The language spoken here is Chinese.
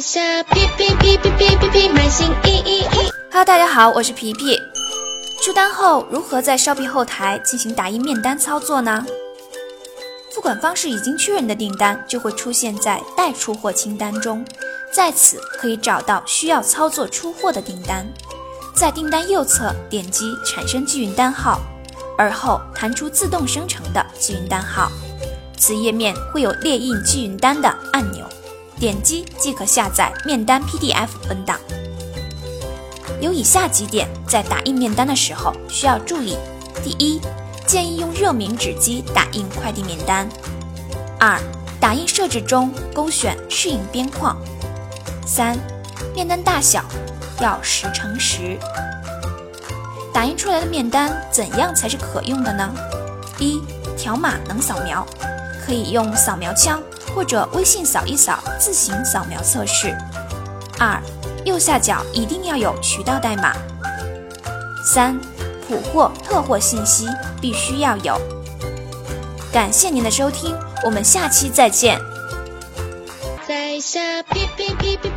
下皮皮皮皮皮皮皮买新衣衣衣。Hello，大家好，我是皮皮。出单后如何在 Shopee 后台进行打印面单操作呢？付款方式已经确认的订单就会出现在待出货清单中，在此可以找到需要操作出货的订单，在订单右侧点击产生寄运单号，而后弹出自动生成的寄运单号。此页面会有列印寄运单的按钮，点击即可下载面单 PDF 文档。有以下几点在打印面单的时候需要注意：第一，建议用热敏纸机打印快递面单；二，打印设置中勾选适应边框；三，面单大小要十乘十。打印出来的面单怎样才是可用的呢？一，条码能扫描。可以用扫描枪或者微信扫一扫自行扫描测试。二，右下角一定要有渠道代码。三，普货特货信息必须要有。感谢您的收听，我们下期再见。在下哔哔哔哔。